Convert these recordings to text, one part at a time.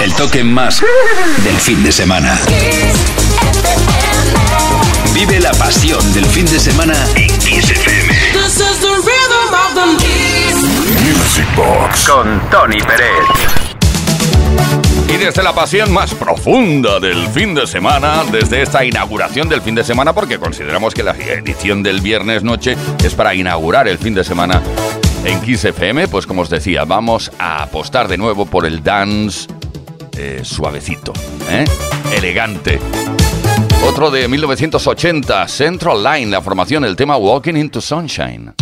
El toque más del fin de semana. Vive la pasión del fin de semana en Kiss FM. Music Box con Tony Pérez. Y desde la pasión más profunda del fin de semana, desde esta inauguración del fin de semana, porque consideramos que la edición del viernes noche es para inaugurar el fin de semana en Kiss FM, pues como os decía, vamos a apostar de nuevo por el dance eh, suavecito, ¿eh? elegante. Otro de 1980, Central Line, la formación, el tema Walking into Sunshine.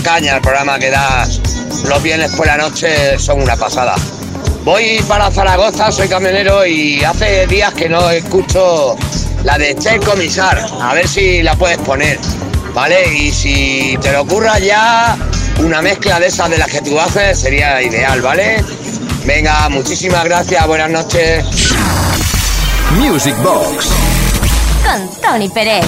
Caña el programa que das los viernes por la noche, son una pasada. Voy para Zaragoza, soy camionero y hace días que no escucho la de Che Comisar. A ver si la puedes poner, ¿vale? Y si te lo ocurra ya, una mezcla de esas de las que tú haces sería ideal, ¿vale? Venga, muchísimas gracias, buenas noches. Music Box. Con Tony Pérez.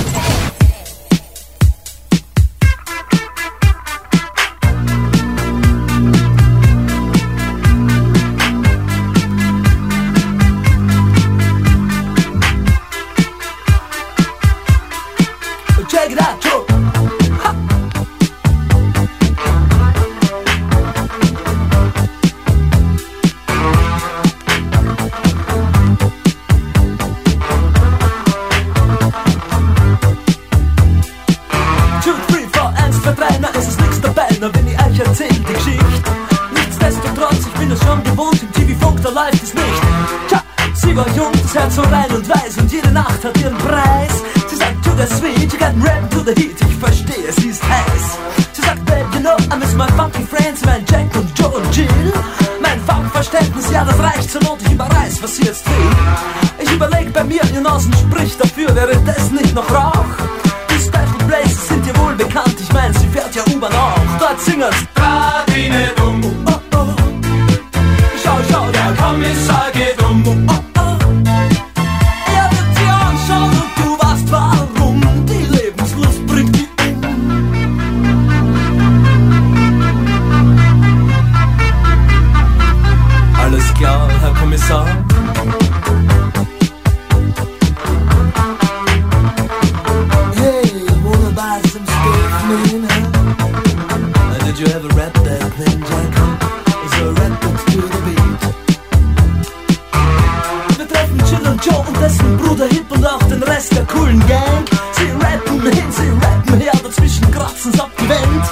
Dessen Bruder Hip und auch den Rest der coolen Gang. Sie rappen hin, sie rappen her, dazwischen kratzen's abgewendet.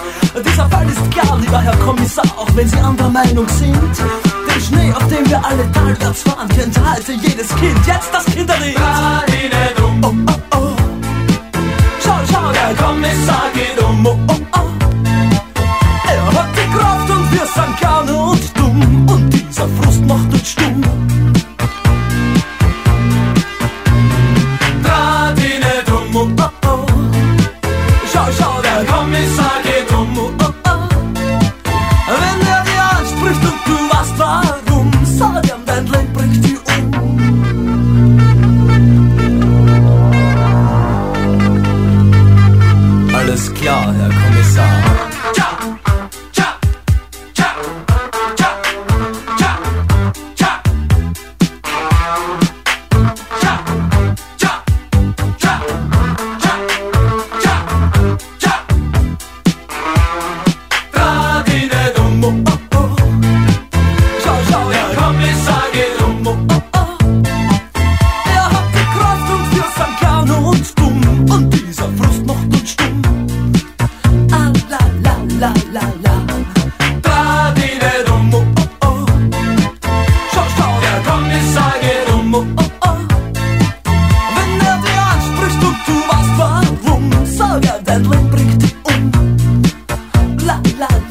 Dieser Fall ist klar, lieber Herr Kommissar, auch wenn Sie anderer Meinung sind. Den Schnee, auf dem wir alle talwärts fahren, kennt heute jedes Kind. Jetzt das Kinderlied.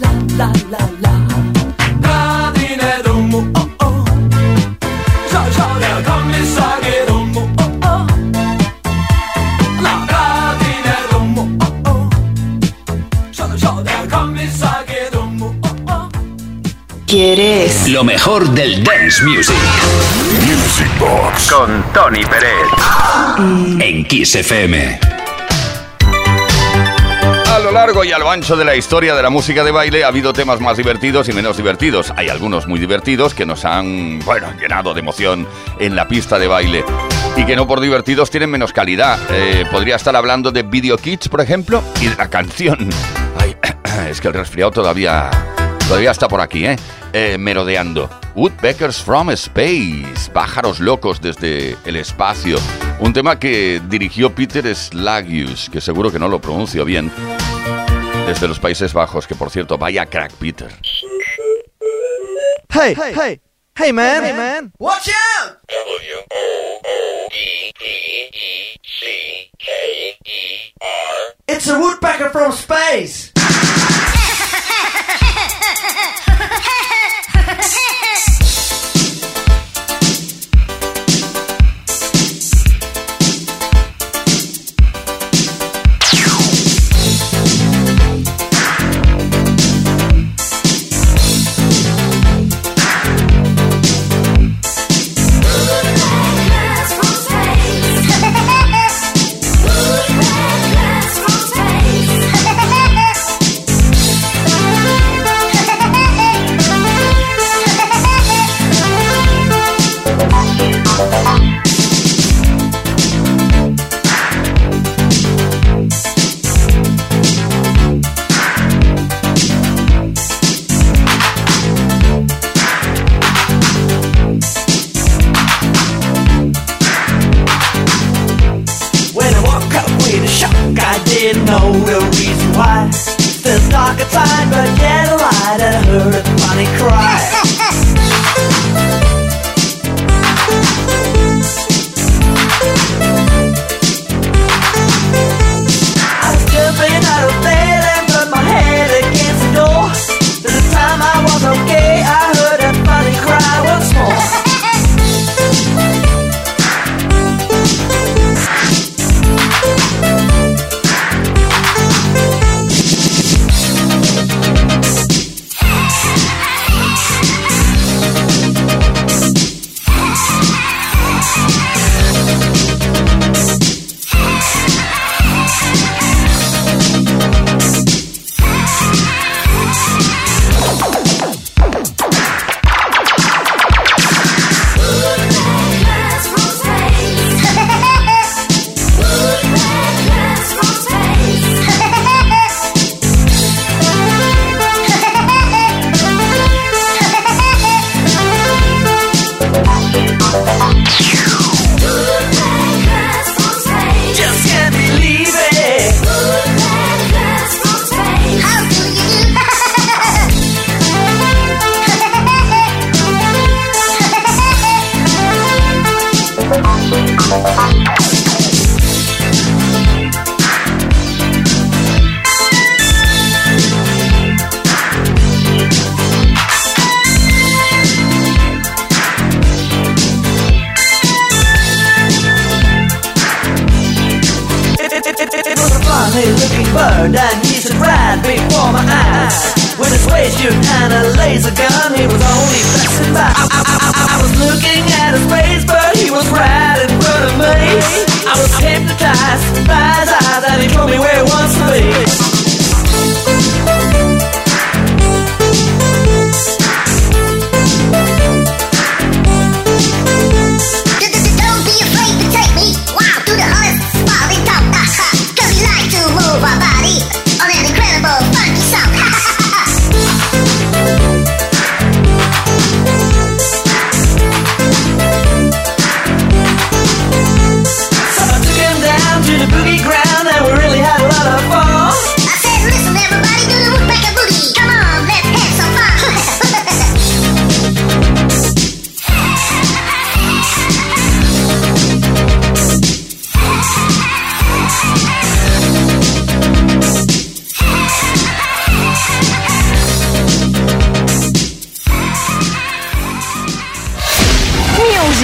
La, la, la, la, la, la. Draht ihn nicht um. Oh, oh. Schau, schau, der Kommissar geht um. Oh, oh. La, draht ihn nicht um. Oh, oh. Schau, schau, der Kommissar geht um. Oh, oh, oh. ¿Quieres? Lo mejor del dance music. Music Box con Tony Pérez. En Kiss FM. A lo largo y a lo ancho de la historia de la música de baile ha habido temas más divertidos y menos divertidos. Hay algunos muy divertidos que nos han, bueno, llenado de emoción en la pista de baile y que no por divertidos tienen menos calidad. Eh, podría estar hablando de Video Kids, por ejemplo, y de la canción. Ay, es que el resfriado todavía, todavía está por aquí, ¿eh? Eh, merodeando. Woodpeckers from Space, pájaros locos desde el espacio. Un tema que dirigió Peter Slagius, que seguro que no lo pronuncio bien, desde los Países Bajos, que por cierto, vaya crack Peter. Hey, hey, hey, hey, man, hey, man. Watch out! It's a woodpecker from space. When I woke up with a shock, I didn't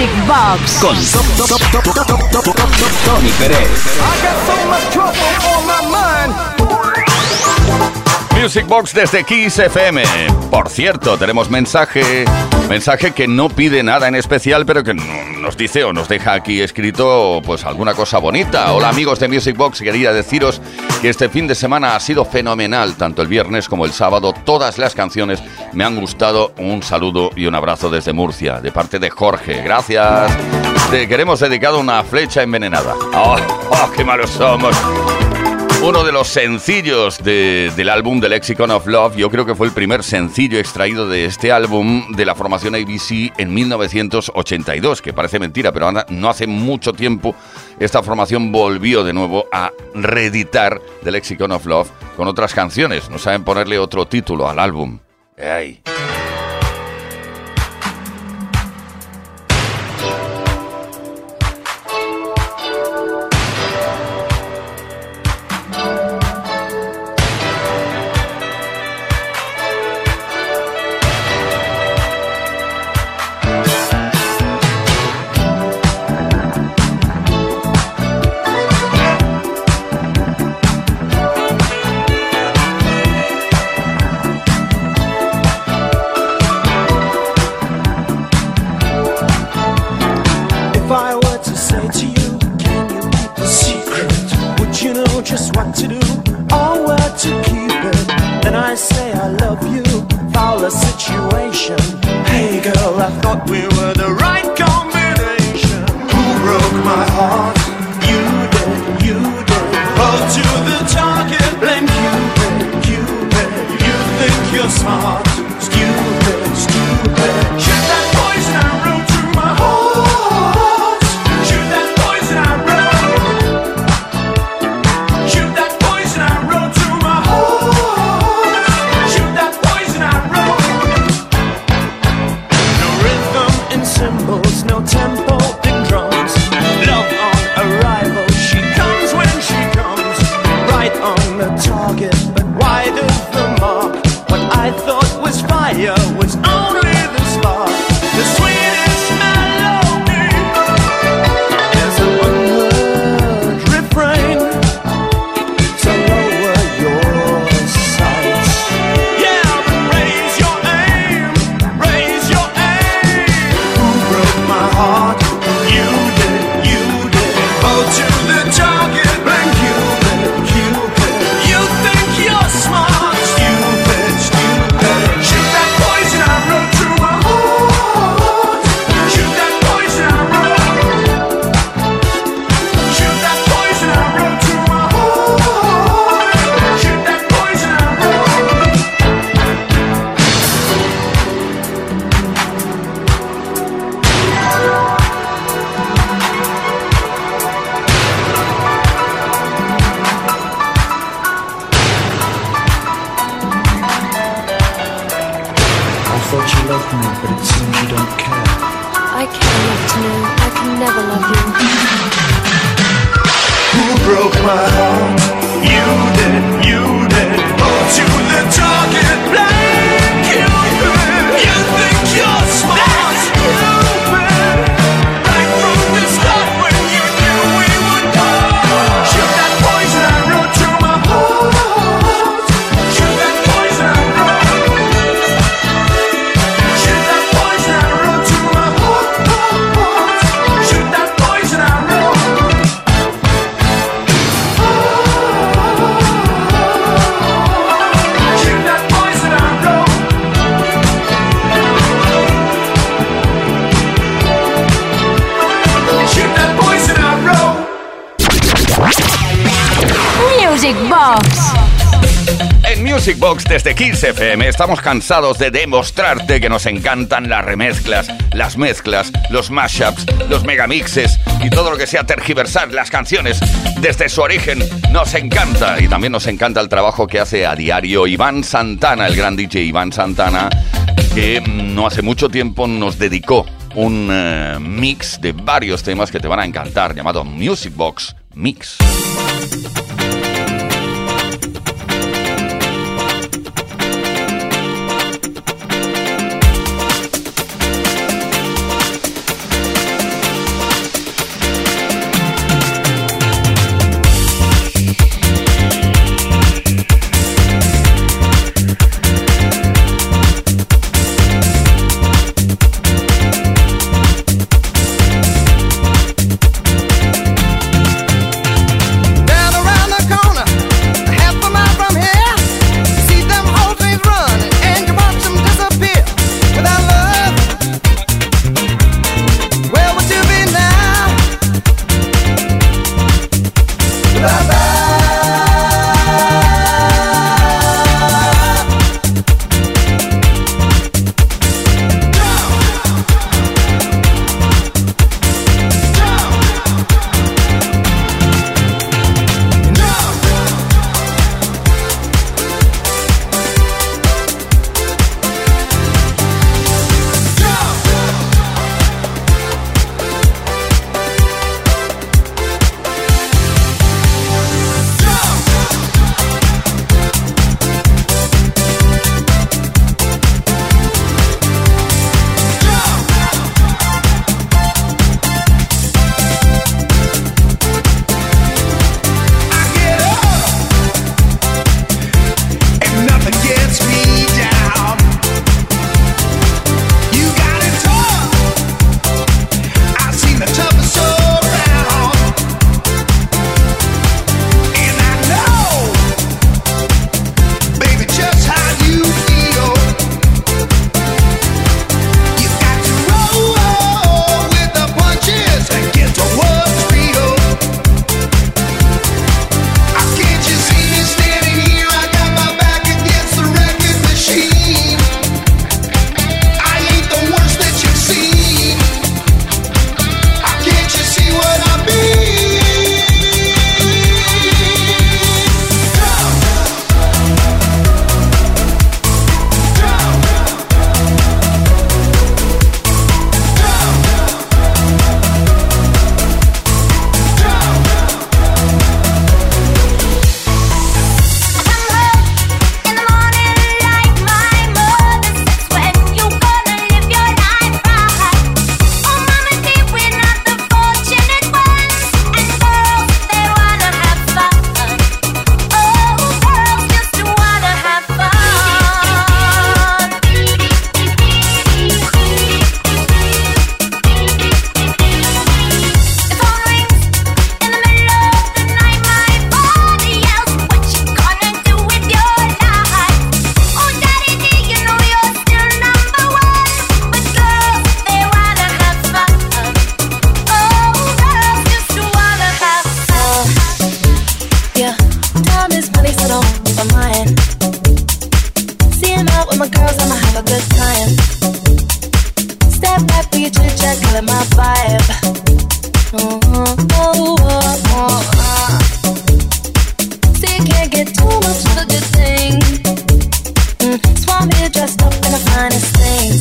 Music Box Con Tony Pérez. Music Box desde Kiss FM. Por cierto, tenemos mensaje, mensaje que no pide nada en especial, pero que no- nos dice o nos deja aquí escrito pues alguna cosa bonita. Hola amigos de Music Box, quería deciros que este fin de semana ha sido fenomenal, tanto el viernes como el sábado. Todas las canciones me han gustado. Un saludo y un abrazo desde Murcia, de parte de Jorge. Gracias. Te queremos dedicado una flecha envenenada. ¡Oh, oh, qué malos somos! Uno de los sencillos de- del álbum The Lexicon of Love, yo creo que fue el primer sencillo extraído de este álbum de la formación ABC en 1982, que parece mentira, pero no hace mucho tiempo esta formación volvió de nuevo a reeditar The Lexicon of Love con otras canciones. No saben ponerle otro título al álbum. ¡Ay! Situation. Hey girl, I thought we were the right combination. Who broke my heart? You did, you did. Hold to the target, blame Cupid, Cupid. You think you're smart, desde Kiss FM estamos cansados de demostrarte que nos encantan las remezclas, las mezclas, los mashups, los megamixes y todo lo que sea tergiversar las canciones desde su origen. Nos encanta y también nos encanta el trabajo que hace a diario Iván Santana, el gran DJ Iván Santana, que no hace mucho tiempo nos dedicó un eh, mix de varios temas que te van a encantar llamado Music Box Mix. girls, I'ma have a good time. Step back for your my vibe. Oh, oh, oh. oh, oh. See, you can't get too much of a good thing. Mm, here dressed up in the finest things.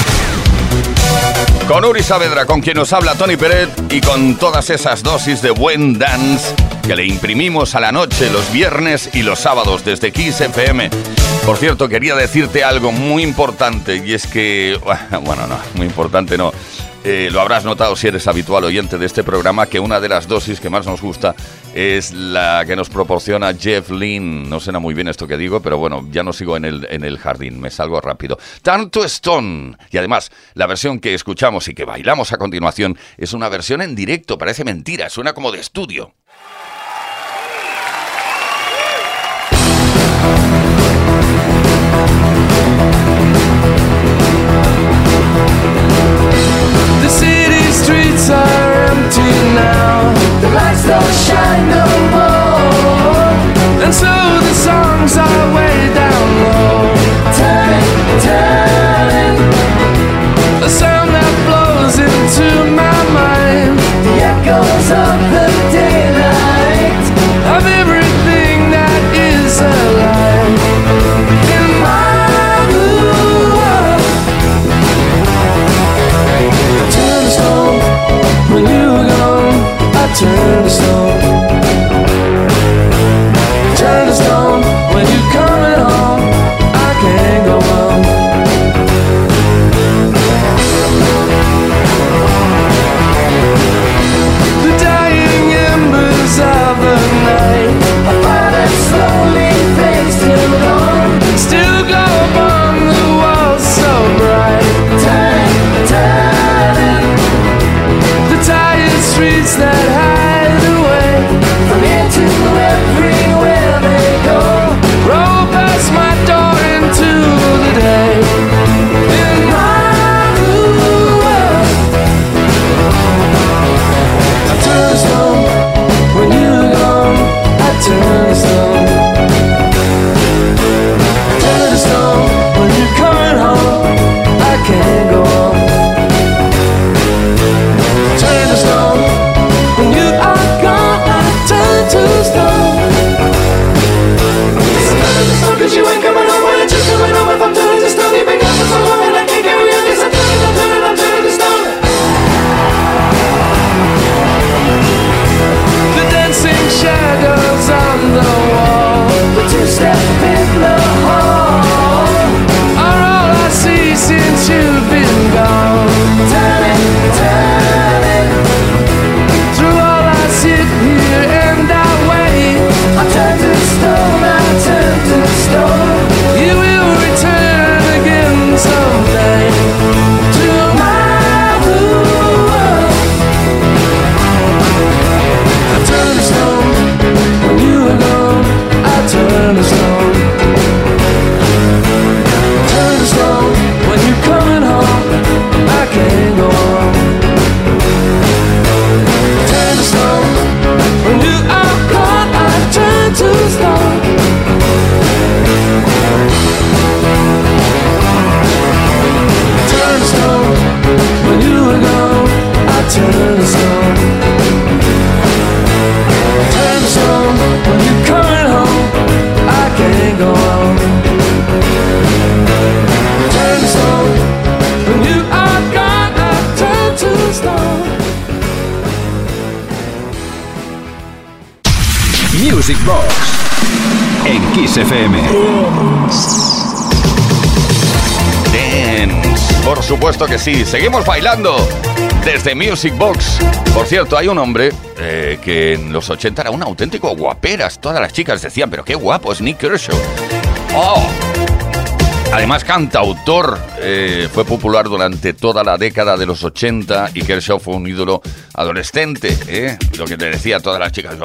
Con Uri Saavedra, con quien nos habla Tony Peret y con todas esas dosis de buen dance que le imprimimos a la noche los viernes y los sábados desde Kiss FM. Por cierto, quería decirte algo muy importante y es que, bueno, no, muy importante no. Eh, lo habrás notado si eres habitual oyente de este programa que una de las dosis que más nos gusta es la que nos proporciona Jeff Lynn. No suena muy bien esto que digo, pero bueno, ya no sigo en el, en el jardín, me salgo rápido. Tanto Stone. Y además, la versión que escuchamos y que bailamos a continuación es una versión en directo, parece mentira, suena como de estudio. Sí. Seguimos bailando desde Music Box. Por cierto, hay un hombre eh, que en los 80 era un auténtico guaperas. Todas las chicas decían, pero qué guapo es Nick Kershaw. ¡Oh! Además, cantautor, eh, fue popular durante toda la década de los 80 y Kershaw fue un ídolo adolescente, ¿eh? lo que te decía a todas las chicas.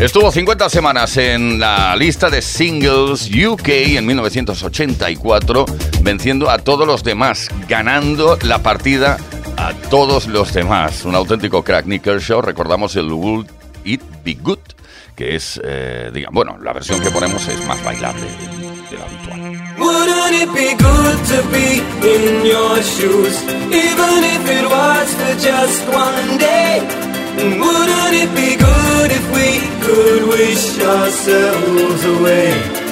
Estuvo 50 semanas en la lista de singles UK en 1984, venciendo a todos los demás, ganando la partida a todos los demás. Un auténtico crack, Nick Kershaw. Recordamos el Would It Be Good, que es, eh, digamos, bueno, la versión que ponemos es más bailable de la habitual. Wouldn't it be good to be in your shoes, even if it was just one day? Wouldn't it be good if we could wish ourselves away?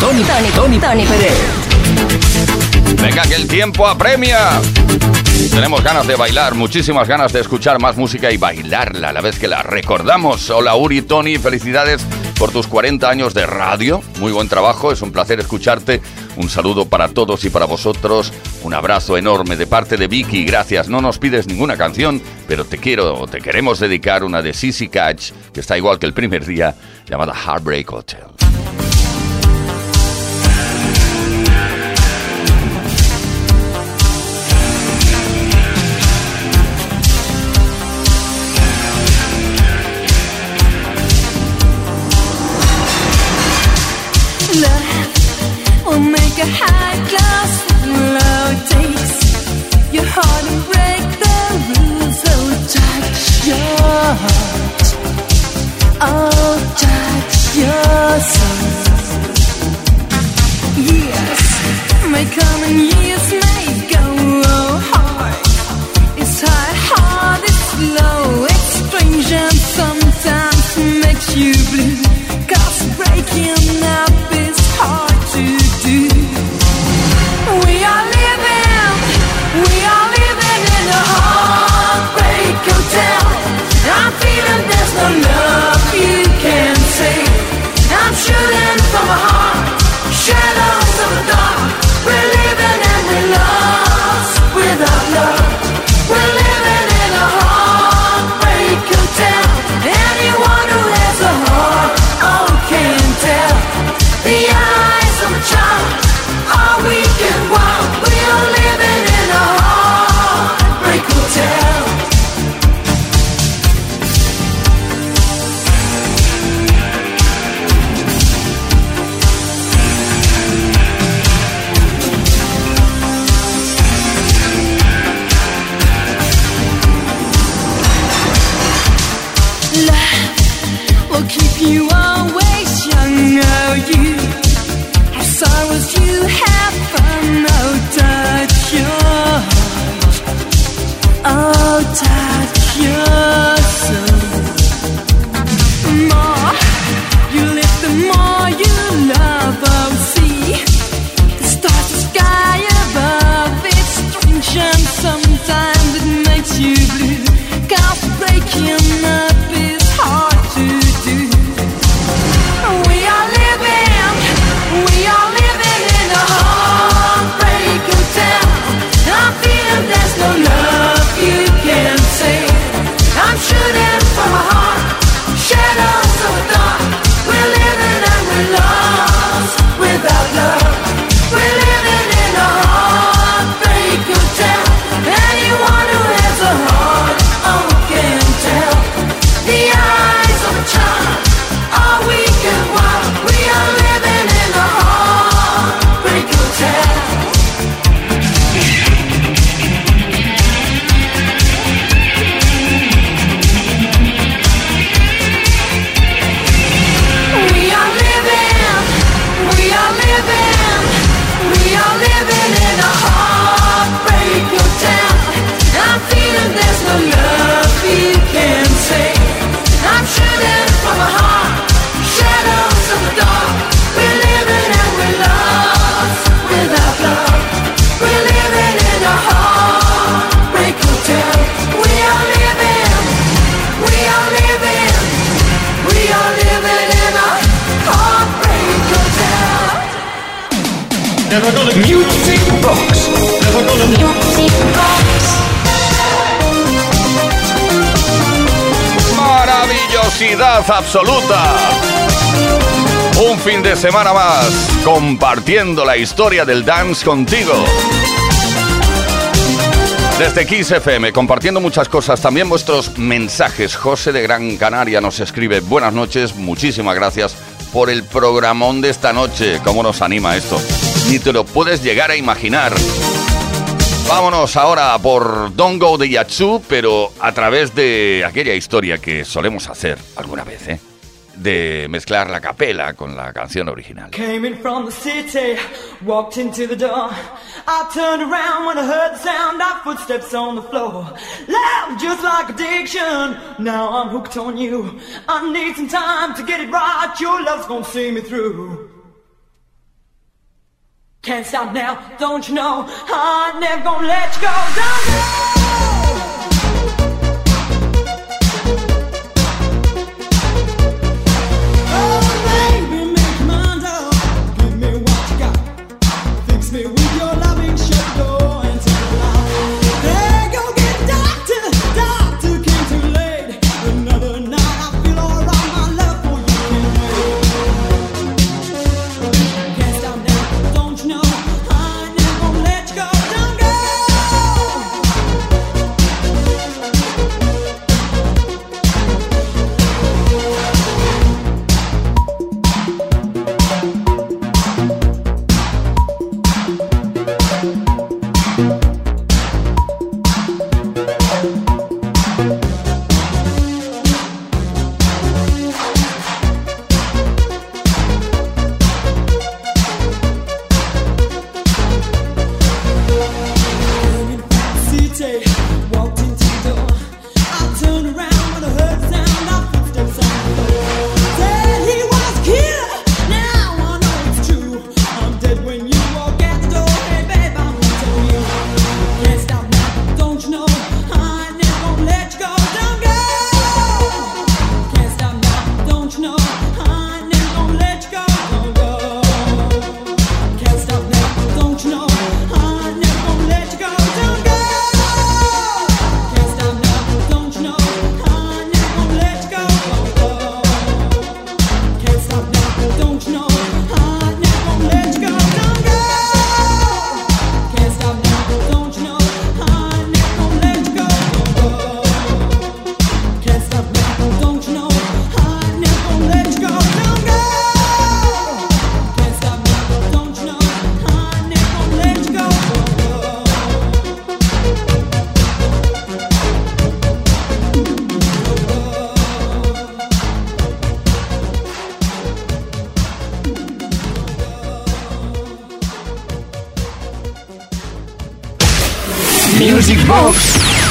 Tony, Tony, Tony, Tony Pérez. Venga, que el tiempo apremia. Tenemos ganas de bailar, muchísimas ganas de escuchar más música y bailarla a la vez que la recordamos. Hola Uri, Tony, felicidades por tus 40 años de radio. Muy buen trabajo, es un placer escucharte. Un saludo para todos y para vosotros. Un abrazo enorme de parte de Vicky. Gracias. No nos pides ninguna canción, pero te quiero, te queremos dedicar una de Sissy Catch, que está igual que el primer día, llamada Heartbreak Hotel. Love will make a high class love takes your heart break the rules. Touch your heart. Touch your soul. Years may come and years may. Music. Maravillosidad absoluta. Un fin de semana más compartiendo la historia del dance contigo. Desde Kiss compartiendo muchas cosas, también vuestros mensajes. José de Gran Canaria nos escribe, buenas noches, muchísimas gracias por el programón de esta noche. ¿Cómo nos anima esto? Ni te lo puedes llegar a imaginar. Vámonos ahora por Don't Go de Yatsu, pero a través de aquella historia que solemos hacer alguna vez, ¿eh? De mezclar la capela con la canción original. Came in from the city, walked into the door. I turned around when I heard the sound of footsteps on the floor. Loud just like addiction. Now I'm hooked on you. I need some time to get it right. Your love's gonna see me through. Can't stop now, don't you know? I'm never gonna let you go. Don't go.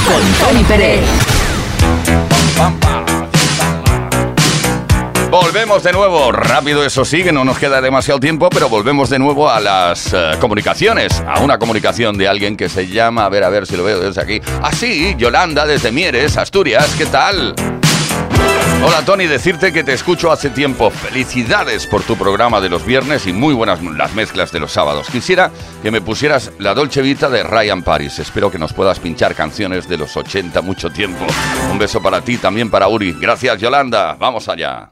Con Tony Pérez. Volvemos de nuevo, rápido eso sí, que no nos queda demasiado tiempo, pero volvemos de nuevo a las eh, comunicaciones, a una comunicación de alguien que se llama, a ver, a ver si lo veo desde aquí. Ah, sí, Yolanda desde Mieres, Asturias, ¿qué tal? Hola Tony, decirte que te escucho hace tiempo. Felicidades por tu programa de los viernes y muy buenas las mezclas de los sábados. Quisiera que me pusieras la Dolce Vita de Ryan Paris. Espero que nos puedas pinchar canciones de los 80 mucho tiempo. Un beso para ti, también para Uri. Gracias Yolanda. Vamos allá.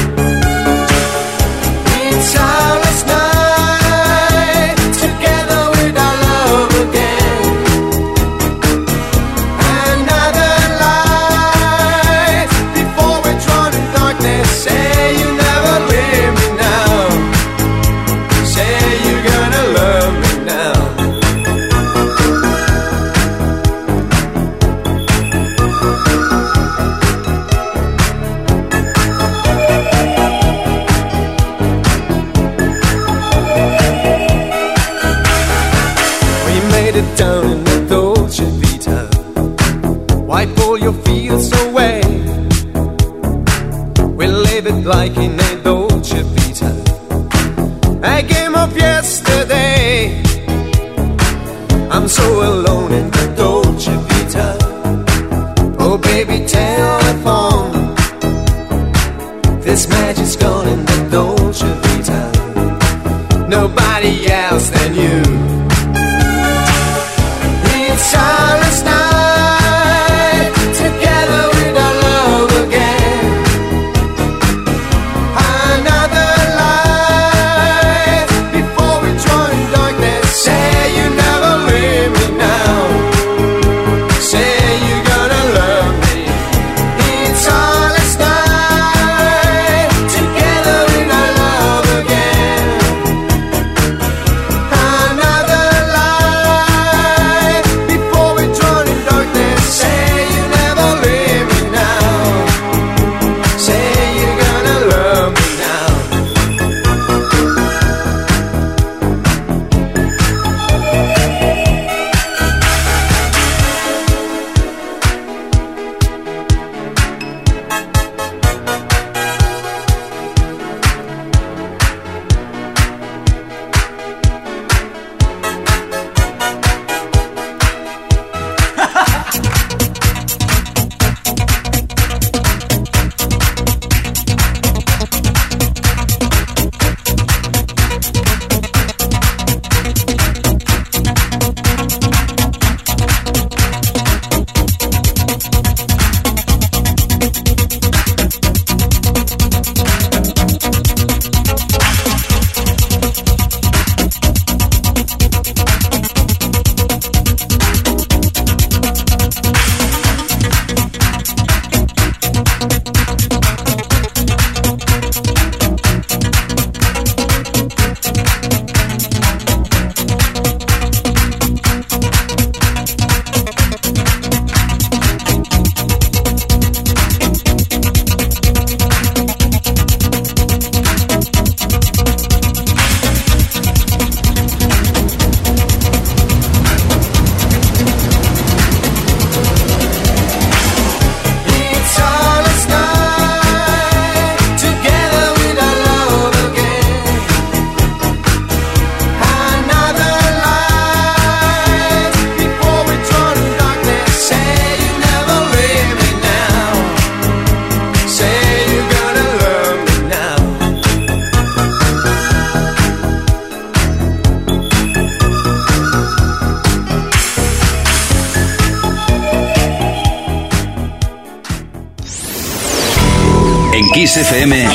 Kiss FM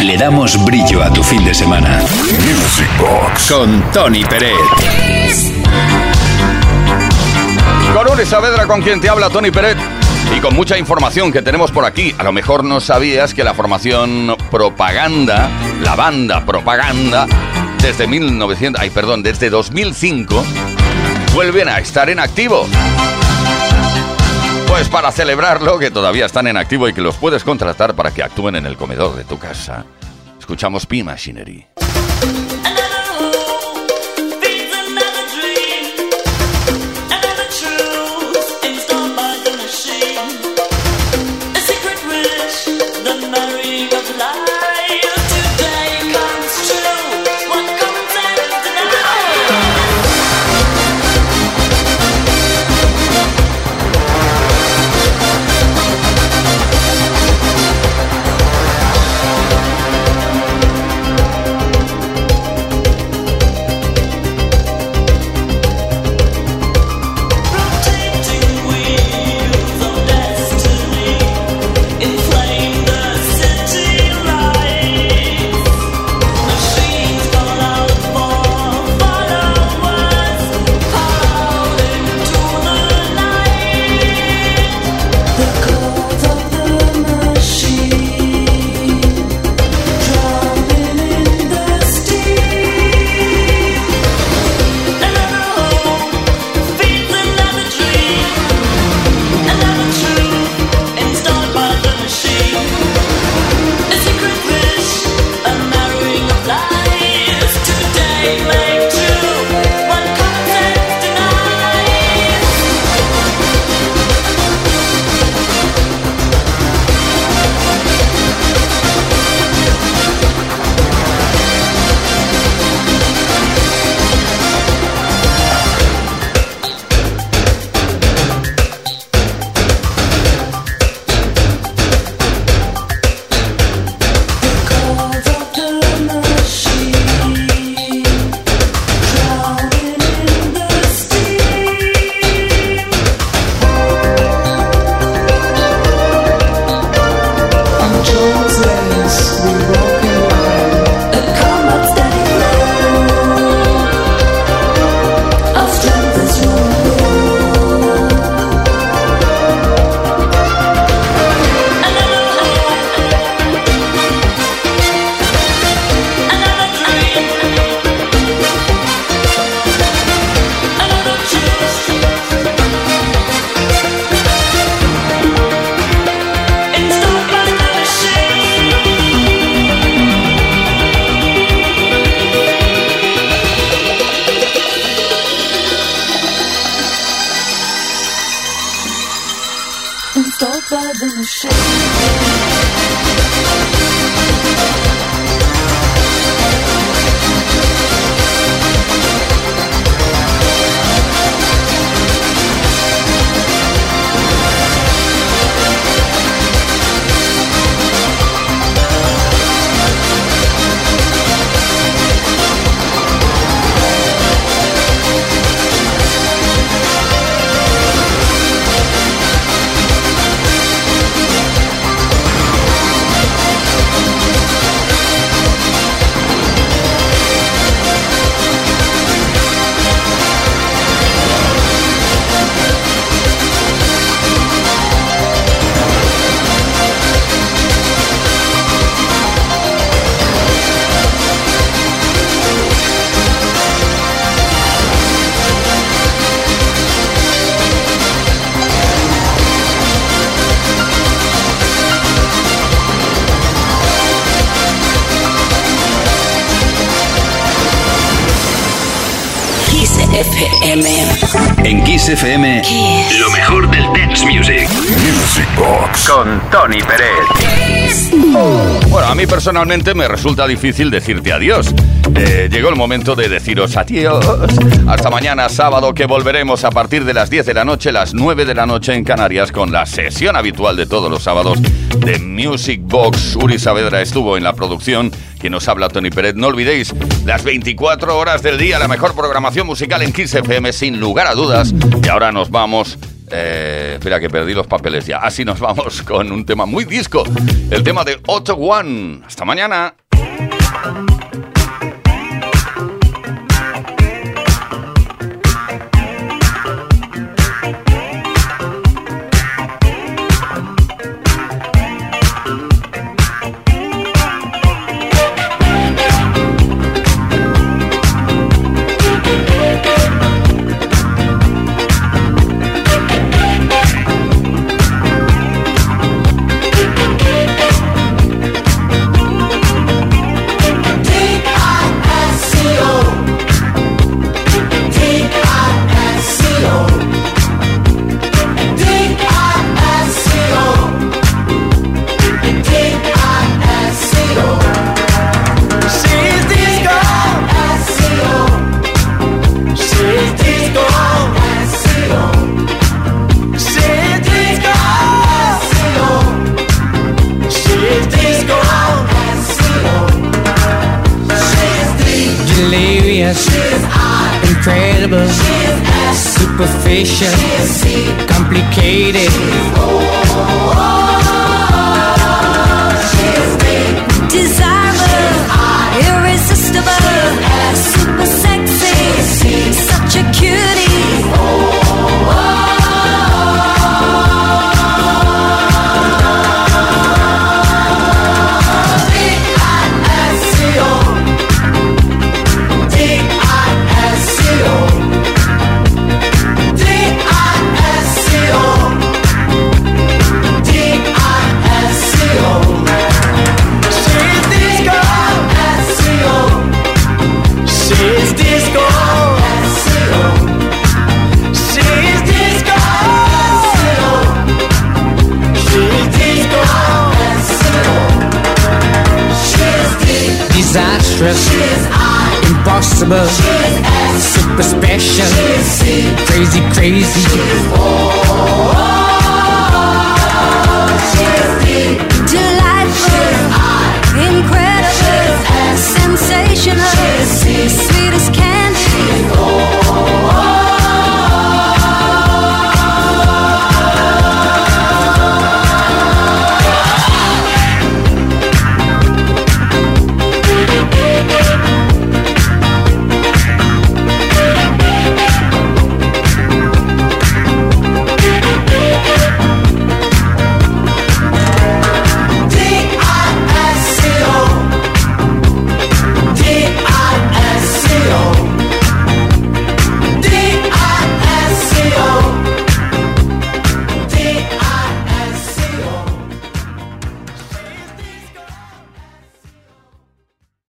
le damos brillo a tu fin de semana. Music Box con Tony Pérez. Con Uri Saavedra, con quien te habla Tony Peret. Y con mucha información que tenemos por aquí. A lo mejor no sabías que la formación Propaganda, la banda Propaganda, desde 1900, ay, perdón, desde 2005, vuelven a estar en activo. Pues para celebrarlo, que todavía están en activo y que los puedes contratar para que actúen en el comedor de tu casa, escuchamos P 谁 Tony Pérez. Bueno, a mí personalmente me resulta difícil decirte adiós. Eh, llegó el momento de deciros adiós. Hasta mañana sábado que volveremos a partir de las 10 de la noche, las 9 de la noche en Canarias con la sesión habitual de todos los sábados de Music Box. Uri Saavedra estuvo en la producción. Quien nos habla Tony Pérez. No olvidéis las 24 horas del día, la mejor programación musical en Kiss FM sin lugar a dudas. Y ahora nos vamos Eh, espera, que perdí los papeles ya. Así nos vamos con un tema muy disco. El tema de Otto One. Hasta mañana. Superficial, complicated.